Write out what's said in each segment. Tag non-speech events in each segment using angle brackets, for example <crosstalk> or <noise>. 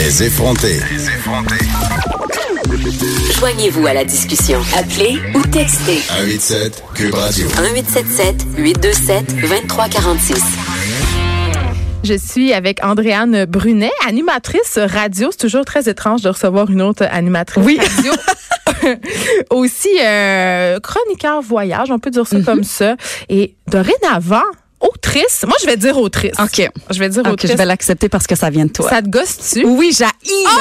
Les effrontés. Joignez-vous à la discussion. Appelez ou textez 187 Cube Radio. 1877 827 2346. Je suis avec Andréane Brunet, animatrice radio. C'est toujours très étrange de recevoir une autre animatrice radio. <laughs> Aussi euh, chroniqueur voyage, on peut dire ça Mhm. comme ça. Et dorénavant, autrice. Moi, je vais dire autrice. OK. Je vais dire autrice. je vais l'accepter parce que ça vient de toi. Ça te gosse-tu? oui, j'ai Ah,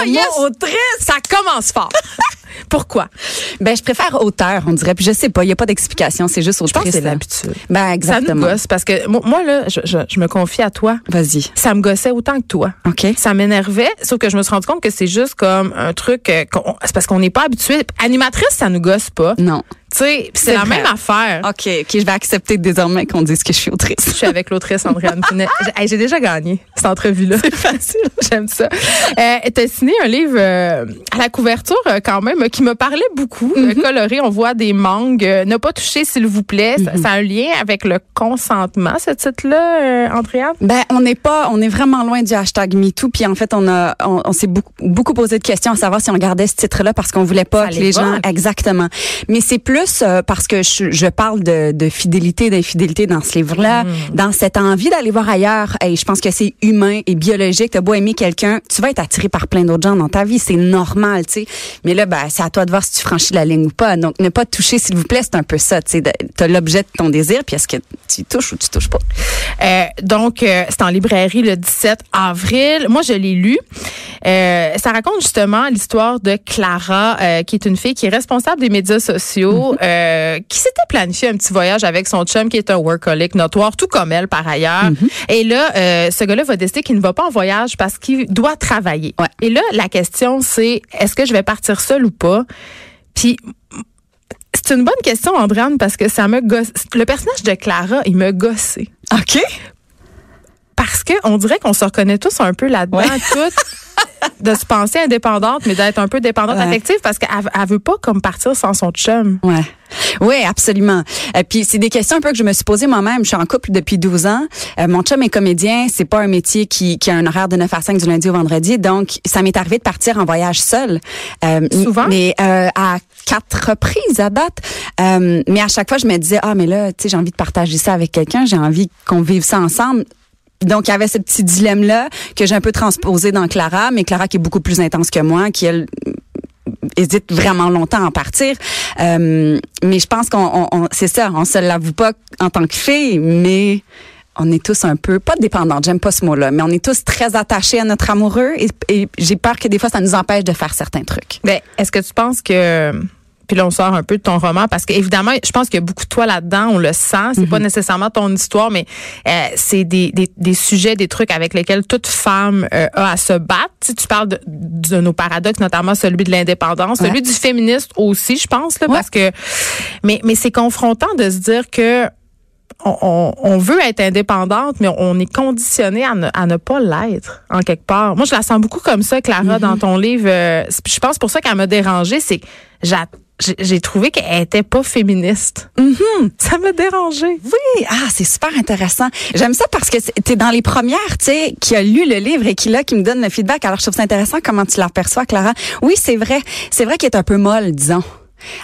le yes! autrice. Ça commence fort. <laughs> Pourquoi? Ben, je préfère auteur, on dirait. Puis je sais pas, il y a pas d'explication, c'est juste Je pense autrice. que c'est l'habitude. Ben, Ça nous exactement. gosse parce que mo- moi, là, je, je- je me confie à toi. Vas-y. Ça me gossait autant que toi. OK. Ça m'énervait, sauf que je me suis rendu compte que c'est juste comme un truc, euh, c'est parce qu'on n'est pas habitué. Animatrice, ça nous gosse pas. Non. Tu sais, c'est la vrai. même affaire. OK, OK, je vais accepter désormais qu'on dise que je suis Je autrice. suis avec l'autrice Andréane Brunet. <laughs> J'ai hey, déjà gagné cette entrevue-là. C'est facile. <laughs> J'aime ça. Euh, T'as signé un livre euh, à la couverture euh, quand même qui me parlait beaucoup. euh, coloré, on voit des mangues. Ne pas toucher, s'il vous plaît. Ça, ça a un lien avec le consentement, ce titre-là, Andréane? Ben, on n'est pas, on est vraiment loin du hashtag MeToo. Puis en fait, on a, on, on s'est beaucoup, beaucoup posé de questions à savoir si on gardait ce titre-là parce qu'on voulait pas Ça que les gens, exactement. Mais c'est plus euh, parce que je, je parle de, de fidélité, d'infidélité dans ce livre-là, dans cette envie d'aller voir ailleurs. Et je pense que c'est humain et biologique. T'as beau aimer quelqu'un, tu vas être attiré par plein d'autres gens dans ta vie, c'est normal, tu sais. Mais là, ben, c'est à toi de voir si tu franchis la ligne ou pas. Donc, ne pas toucher, s'il vous plaît, c'est un peu ça, tu T'as l'objet de ton désir, puis est-ce que tu touches ou tu touches pas? Euh, donc, euh, c'est en librairie le 17 avril. Moi, je l'ai lu. Ça raconte justement l'histoire de Clara, qui est une fille qui est responsable des médias sociaux, euh, qui s'était planifié un petit voyage avec son chum, qui est un workaholic notoire, tout comme elle par ailleurs. Et là, euh, ce gars-là va décider qu'il ne va pas en voyage parce qu'il doit travailler. Ouais. Et là, la question, c'est est-ce que je vais partir seule ou pas? Puis c'est une bonne question, Andréane, parce que ça me gosse. Le personnage de Clara, il me gossé. OK. Parce que on dirait qu'on se reconnaît tous un peu là-dedans, <laughs> toutes, de se penser indépendante, mais d'être un peu dépendante Ouais. affective parce qu'elle elle veut pas comme partir sans son chum. Ouais. Oui, absolument. Et puis c'est des questions un peu que je me suis posées moi-même. Je suis en couple depuis 12 ans. Euh, mon chum est comédien, c'est pas un métier qui, qui a un horaire de 9 à 5 du lundi au vendredi, donc ça m'est arrivé de partir en voyage seul. Euh, Souvent? Mais euh, à quatre reprises à date. Euh, mais à chaque fois je me disais ah mais là tu sais j'ai envie de partager ça avec quelqu'un, j'ai envie qu'on vive ça ensemble. Donc, il y avait ce petit dilemme-là que j'ai un peu transposé dans Clara, mais Clara qui est beaucoup plus intense que moi, qui, elle, hésite vraiment longtemps à en partir. Euh, mais je pense qu'on, on- on- c'est ça, on se l'avoue pas en tant que fille, mais on est tous un peu, pas dépendantes, j'aime pas ce mot-là, mais on est tous très attachés à notre amoureux et, et j'ai peur que des fois, ça nous empêche de faire certains trucs. Ben, est-ce que tu penses que puis là, on sort un peu de ton roman parce que évidemment, je pense qu'il y a beaucoup de toi là-dedans. On le sent. C'est pas nécessairement ton histoire, mais euh, c'est des, des, des sujets, des trucs avec lesquels toute femme euh, a à se battre. Tu, sais, tu parles de, de nos paradoxes, notamment celui de l'indépendance, celui du féministe aussi, je pense, là, Ouais. parce que. Mais mais c'est confrontant de se dire que on, on- on veut être indépendante, mais on est conditionné à ne, à ne pas l'être, en quelque part. Moi, je la sens beaucoup comme ça, Clara, dans ton livre. Euh, je pense pour ça qu'elle m'a dérangée, c'est que j'ai trouvé qu'elle était pas féministe. Ça m'a dérangée. Oui, ah, c'est super intéressant. J'aime ça parce que tu es dans les premières, tu sais, qui a lu le livre et qui là, qui me donne le feedback. Alors, je trouve ça intéressant comment tu l'aperçois, Clara. Oui, c'est vrai. C'est vrai qu'elle est un peu molle, disons.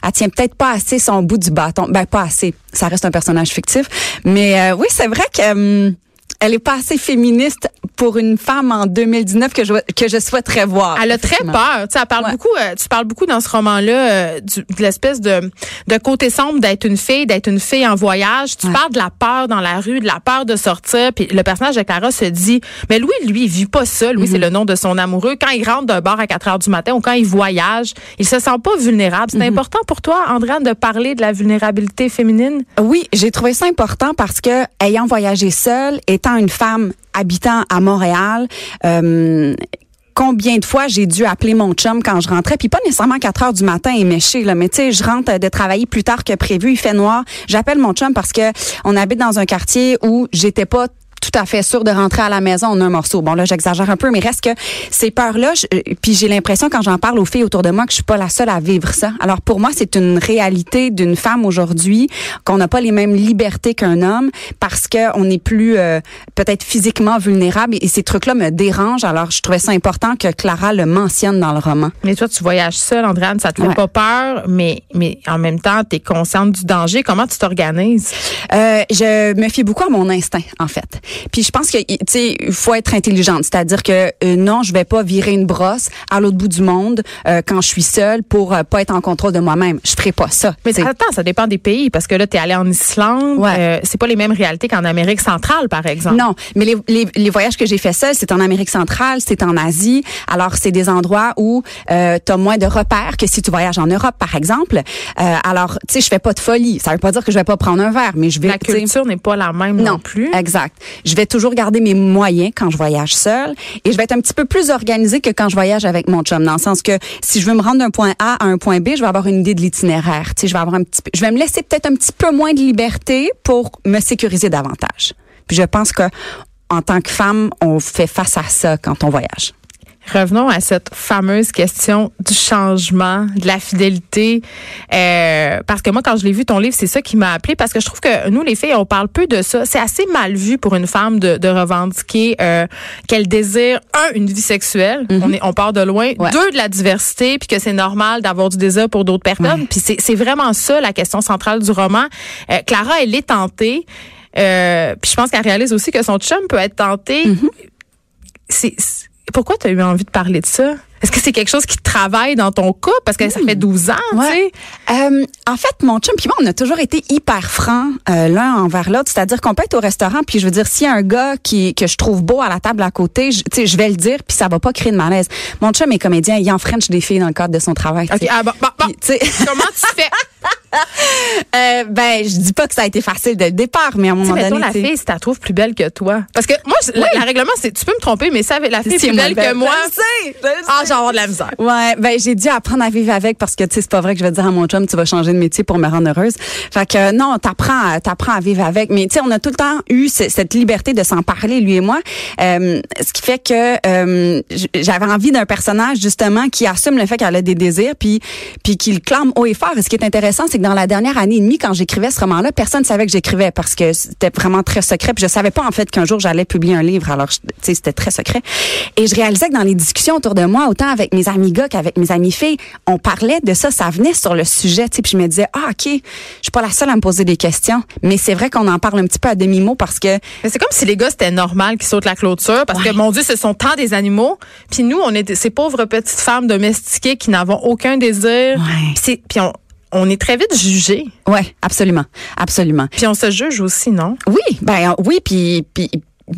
Elle tient peut-être pas assez son bout du bâton. Ben, pas assez. Ça reste un personnage fictif. Mais euh, oui, c'est vrai que... hum, elle est pas assez féministe pour une femme en 2019 que je, que je souhaiterais voir. Elle a très peur. Tu sais, elle parle Ouais. beaucoup. euh, tu parles beaucoup dans ce roman-là euh, de l'espèce de, de côté sombre d'être une fille, d'être une fille en voyage. Tu Ouais. parles de la peur dans la rue, de la peur de sortir. Puis le personnage de Clara se dit, mais Louis, lui, il vit pas ça. Louis, c'est le nom de son amoureux. Quand il rentre d'un bar à 4 heures du matin ou quand il voyage, il se sent pas vulnérable. C'est important pour toi, Andréane, de parler de la vulnérabilité féminine? Oui, j'ai trouvé ça important parce que ayant voyagé seule, étant une femme habitant à Montréal, euh, combien de fois j'ai dû appeler mon chum quand je rentrais, puis pas nécessairement 4 heures du matin et méché, là, mais tu sais, je rentre de travailler plus tard que prévu, il fait noir. J'appelle mon chum parce que on habite dans un quartier où j'étais pas tout à fait sûre de rentrer à la maison en un morceau. Bon, là, j'exagère un peu, mais reste que ces peurs-là, je- euh, puis j'ai l'impression quand j'en parle aux filles autour de moi que je suis pas la seule à vivre ça. Alors pour moi, c'est une réalité d'une femme aujourd'hui qu'on n'a pas les mêmes libertés qu'un homme parce que on est plus euh, peut-être physiquement vulnérable et, et ces trucs-là me dérangent. Alors je trouvais ça important que Clara le mentionne dans le roman. Mais toi, tu voyages seule, Andréane, ça te fait Ouais. pas peur, mais, mais en même temps, tu es consciente du danger. Comment tu t'organises? Euh, je me fie beaucoup à mon instinct, en fait. Puis je pense que, tu sais, il faut être intelligente. C'est-à-dire que euh, non, je vais pas virer une brosse à l'autre bout du monde euh, quand je suis seule pour euh, pas être en contrôle de moi-même. Je ferai pas ça. Mais attends, ça dépend des pays, parce que là, tu es allé en Islande. Ouais. Euh, c'est pas les mêmes réalités qu'en Amérique centrale, par exemple. Non, mais les, les, les voyages que j'ai fait seul, c'est en Amérique centrale, c'est en Asie. Alors, c'est des endroits où euh, tu as moins de repères que si tu voyages en Europe, par exemple. Euh, alors, tu sais, je fais pas de folie. Ça veut pas dire que je vais pas prendre un verre, mais je vais... La culture n'est pas la même non, plus. Exact. Je vais toujours garder mes moyens quand je voyage seule et je vais être un petit peu plus organisée que quand je voyage avec mon chum dans le sens que si je veux me rendre d'un point A à un point B, je vais avoir une idée de l'itinéraire. Tu sais, je vais avoir un petit je vais me laisser peut-être un petit peu moins de liberté pour me sécuriser davantage. Puis je pense que en tant que femme, on fait face à ça quand on voyage. Revenons à cette fameuse question du changement, de la fidélité. Euh, parce que moi, quand je l'ai vu, ton livre, c'est ça qui m'a appelé parce que je trouve que nous, les filles, on parle peu de ça. C'est assez mal vu pour une femme de, de revendiquer euh, qu'elle désire, un, une vie sexuelle. On, est, on part de loin. Ouais. Deux, de la diversité, puis que c'est normal d'avoir du désir pour d'autres personnes. Ouais. Puis c'est c'est vraiment ça, la question centrale du roman. Euh, Clara, elle est tentée. Euh, puis je pense qu'elle réalise aussi que son chum peut être tenté. C'est c'est- pourquoi tu as eu envie de parler de ça? Est-ce que c'est quelque chose qui travaille dans ton couple? Parce que ça fait 12 ans, tu sais. Ouais. Euh, en fait, mon chum puis moi, on a toujours été hyper francs euh, l'un envers l'autre. C'est-à-dire qu'on peut être au restaurant, puis je veux dire, s'il y a un gars qui que je trouve beau à la table à côté, je, tu sais, je vais le dire, puis ça va pas créer de malaise. Mon chum est comédien, il en French des filles dans le cadre de son travail. OK. Ah, bon, bon. Puis, Comment tu fais? <laughs> euh, ben, je dis pas que ça a été facile dès le départ, mais à un moment mettons donné, la fille, si tu la trouves plus belle que toi. Parce que moi, la, la règlement, c'est tu peux me tromper, mais ça, la fille est plus belle que moi. Je le sais, je le Ah, j'ai avoir de la misère. Ouais, ben j'ai dû apprendre à vivre avec parce que tu sais c'est pas vrai que je vais dire à mon chum tu vas changer de métier pour me rendre heureuse. Fait que euh, non, t'apprends t'apprends à vivre avec mais tu sais on a tout le temps eu ce- cette liberté de s'en parler lui et moi. Euh, ce qui fait que euh, j'avais envie d'un personnage justement qui assume le fait qu'elle a des désirs puis puis qui le clame haut et fort. Et ce qui est intéressant c'est que dans la dernière année et demie quand j'écrivais ce roman-là, personne ne savait que j'écrivais parce que c'était vraiment très secret. Puis je savais pas en fait qu'un jour j'allais publier un livre. Alors tu sais c'était très secret. Et je réalisais que dans les discussions autour de moi, autant avec mes amis gars qu'avec mes amis filles, on parlait de ça, ça venait sur le sujet, tu sais, puis je me disais ah OK, je suis pas la seule à me poser des questions, mais c'est vrai qu'on en parle un petit peu à demi-mot parce que c'est comme si les gars, c'était normal qu'ils sautent la clôture parce que, mon Dieu, ce sont tant des animaux. Puis nous, on est ces pauvres petites femmes domestiquées qui n'avons aucun désir. Ouais. Puis on, on est très vite jugés. ouais, absolument, absolument. Puis on se juge aussi, non? Oui, ben oui, puis puis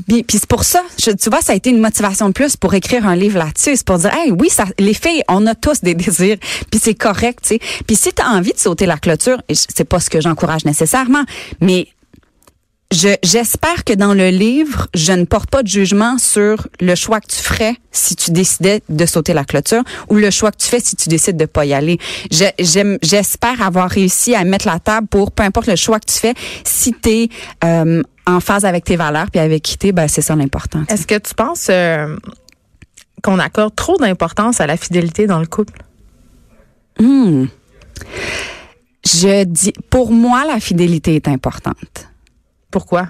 puis, puis c'est pour ça, je- tu vois, ça a été une motivation de plus pour écrire un livre là-dessus, c'est pour dire, hey, oui, ça, les filles, on a tous des <laughs> désirs, puis c'est correct, tu sais. Puis si tu as envie de sauter la clôture, c'est pas ce que j'encourage nécessairement, mais je j'espère que dans le livre, je ne porte pas de jugement sur le choix que tu ferais si tu décidais de sauter la clôture ou le choix que tu fais si tu décides de pas y aller. Je- J'espère avoir réussi à mettre la table pour peu importe le choix que tu fais, si tu es en phase avec tes valeurs puis avec qui t'es, ben c'est ça l'important. Est-ce que tu penses euh, qu'on accorde trop d'importance à la fidélité dans le couple? Hmm. Je dis, pour moi, la fidélité est importante. Pourquoi?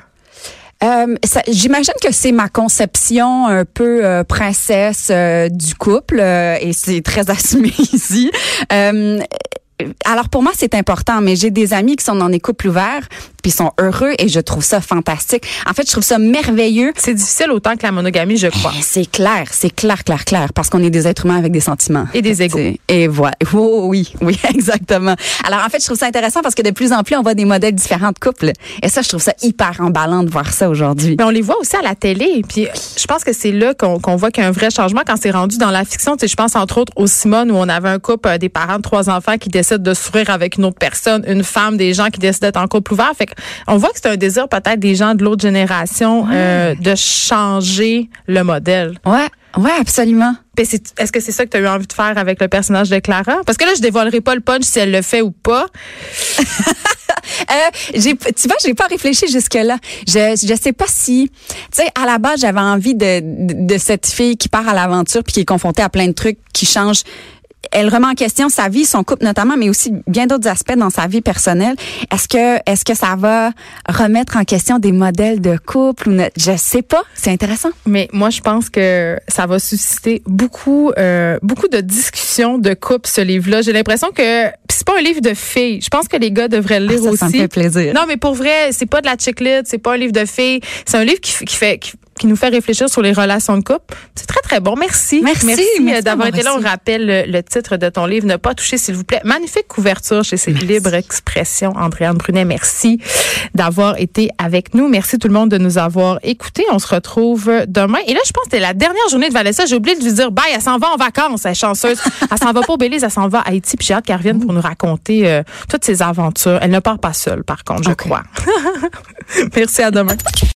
Euh, J'imagine que c'est ma conception un peu euh, princesse euh, du couple et c'est très <laughs> assumé ici. Alors pour moi c'est important, mais j'ai des amis qui sont dans des couples ouverts puis sont heureux et je trouve ça fantastique. En fait, je trouve ça merveilleux. C'est difficile autant que la monogamie, je crois. Eh, C'est clair, c'est clair, clair, clair, parce qu'on est des êtres humains avec des sentiments. Et des. C'est- Et voilà. <laughs> Oh, oui, oui, <laughs> exactement. Alors, en fait, je trouve ça intéressant parce que de plus en plus, on voit des modèles différents de couples. Et ça, je trouve ça hyper emballant de voir ça aujourd'hui. Mais on les voit aussi à la télé. Puis je pense que c'est là qu'on voit qu'il y a un vrai changement quand c'est rendu dans la fiction. Tu sais, je pense entre autres au Simone où on avait un couple, euh, des parents de trois enfants qui décident de s'ouvrir avec une autre personne, une femme, des gens qui décident d'être en couple ouvert. Fait on voit que c'est un désir peut-être des gens de l'autre génération euh, de changer le modèle. Ouais. Ouais, absolument. Est-ce que c'est ça que tu as eu envie de faire avec le personnage de Clara? Parce que là, je dévoilerai pas le punch si elle le fait ou pas. <laughs> Euh, tu vois, j'ai pas réfléchi jusque là. Je, je sais pas si, tu sais, à la base, j'avais envie de, de, de cette fille qui part à l'aventure puis qui est confrontée à plein de trucs qui changent. Elle remet en question sa vie, son couple notamment, mais aussi bien d'autres aspects dans sa vie personnelle. Est-ce que, est-ce que ça va remettre en question des modèles de couple ou ne- je sais pas. C'est intéressant. Mais moi, je pense que ça va susciter beaucoup, euh, beaucoup de discussions de couple, ce livre-là. J'ai l'impression que c'est pas un livre de filles. Je pense que les gars devraient le lire Ah, ça, aussi. ça me fait plaisir. Non, mais pour vrai, c'est pas de la chiclette, c'est pas un livre de filles. C'est un livre qui, qui fait qui, qui nous fait réfléchir sur les relations de couple. C'est très très bon. Merci. Merci, euh, merci d'avoir été là. On rappelle le, le titre de ton livre, Ne pas toucher, s'il vous plaît. Magnifique couverture chez ces Libre Expression. Andréane Brunet, merci d'avoir été avec nous. Merci tout le monde de nous avoir écoutés. On se retrouve demain. Et là, je pense que c'était la dernière journée de Vanessa. J'ai oublié de lui dire bye. Elle s'en va en vacances. Elle est chanceuse. <laughs> Elle s'en va pas au Belize. Elle s'en va à Haïti. Puis j'ai hâte qu'elle revienne pour nous raconter euh, toutes ses aventures. Elle ne part pas seule, par contre, je crois. <laughs> merci à demain.